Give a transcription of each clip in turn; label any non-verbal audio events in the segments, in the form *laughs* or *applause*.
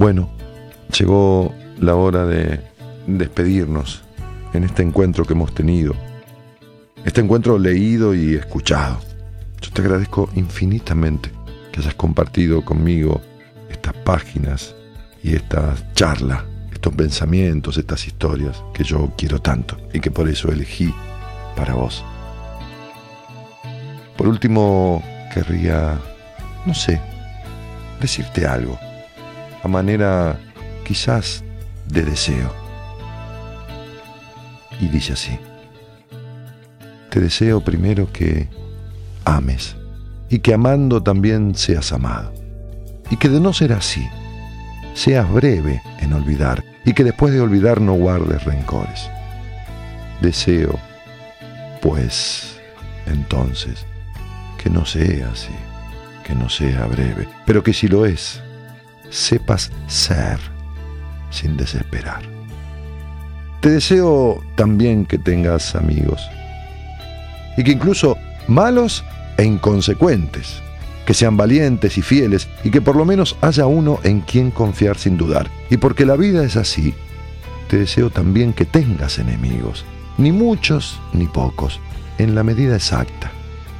Bueno, llegó la hora de despedirnos en este encuentro que hemos tenido. Este encuentro leído y escuchado. Yo te agradezco infinitamente que hayas compartido conmigo estas páginas y esta charla, estos pensamientos, estas historias que yo quiero tanto y que por eso elegí para vos. Por último, querría, no sé, decirte algo, a manera quizás de deseo. Y dice así, te deseo primero que ames y que amando también seas amado. Y que de no ser así, seas breve en olvidar y que después de olvidar no guardes rencores. Deseo, pues, entonces, que no sea así, que no sea breve, pero que si lo es, sepas ser sin desesperar. Te deseo también que tengas amigos y que incluso malos e inconsecuentes, que sean valientes y fieles y que por lo menos haya uno en quien confiar sin dudar. Y porque la vida es así, te deseo también que tengas enemigos, ni muchos ni pocos, en la medida exacta,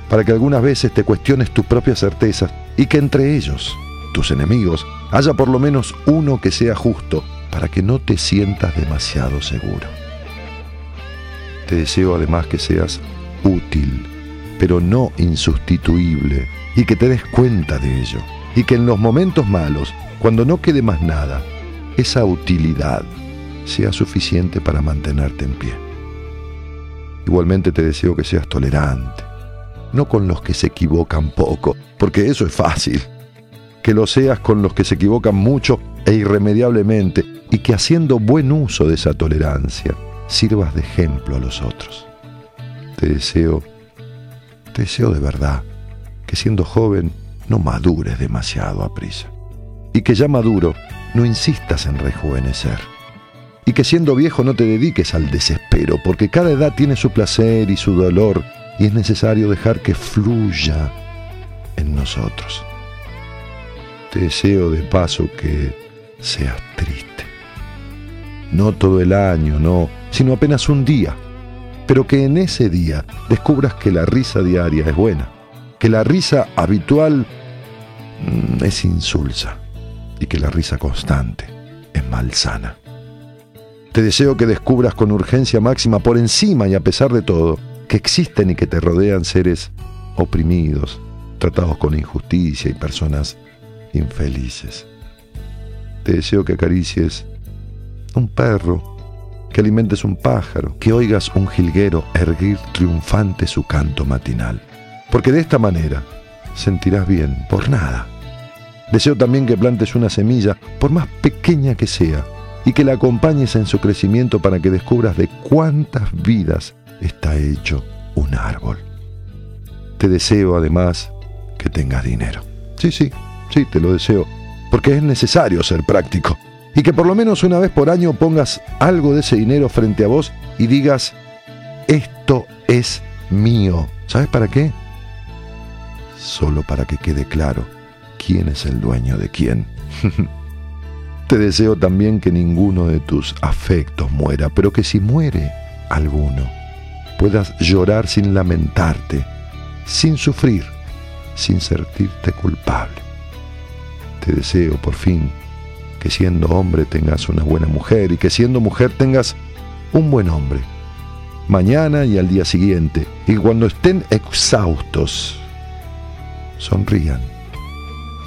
para que algunas veces te cuestiones tus propias certezas y que entre ellos, tus enemigos, haya por lo menos uno que sea justo para que no te sientas demasiado seguro. Te deseo además que seas útil pero no insustituible, y que te des cuenta de ello, y que en los momentos malos, cuando no quede más nada, esa utilidad sea suficiente para mantenerte en pie. Igualmente te deseo que seas tolerante, no con los que se equivocan poco, porque eso es fácil, que lo seas con los que se equivocan mucho e irremediablemente, y que haciendo buen uso de esa tolerancia, sirvas de ejemplo a los otros. Te deseo te deseo de verdad que siendo joven no madures demasiado a prisa. Y que ya maduro no insistas en rejuvenecer. Y que siendo viejo no te dediques al desespero, porque cada edad tiene su placer y su dolor, y es necesario dejar que fluya en nosotros. Te deseo de paso que seas triste. No todo el año, no, sino apenas un día pero que en ese día descubras que la risa diaria es buena, que la risa habitual mm, es insulsa y que la risa constante es malsana. Te deseo que descubras con urgencia máxima por encima y a pesar de todo que existen y que te rodean seres oprimidos, tratados con injusticia y personas infelices. Te deseo que acaricies un perro que alimentes un pájaro, que oigas un jilguero erguir triunfante su canto matinal. Porque de esta manera sentirás bien por nada. Deseo también que plantes una semilla, por más pequeña que sea, y que la acompañes en su crecimiento para que descubras de cuántas vidas está hecho un árbol. Te deseo además que tengas dinero. Sí, sí, sí, te lo deseo, porque es necesario ser práctico y que por lo menos una vez por año pongas algo de ese dinero frente a vos y digas, esto es mío. ¿Sabes para qué? Solo para que quede claro quién es el dueño de quién. *laughs* Te deseo también que ninguno de tus afectos muera, pero que si muere alguno, puedas llorar sin lamentarte, sin sufrir, sin sentirte culpable. Te deseo, por fin, que siendo hombre tengas una buena mujer y que siendo mujer tengas un buen hombre. Mañana y al día siguiente, y cuando estén exhaustos, sonrían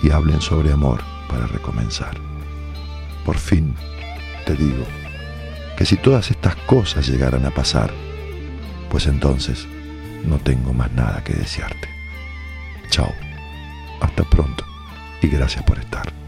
y hablen sobre amor para recomenzar. Por fin, te digo, que si todas estas cosas llegaran a pasar, pues entonces no tengo más nada que desearte. Chao, hasta pronto y gracias por estar.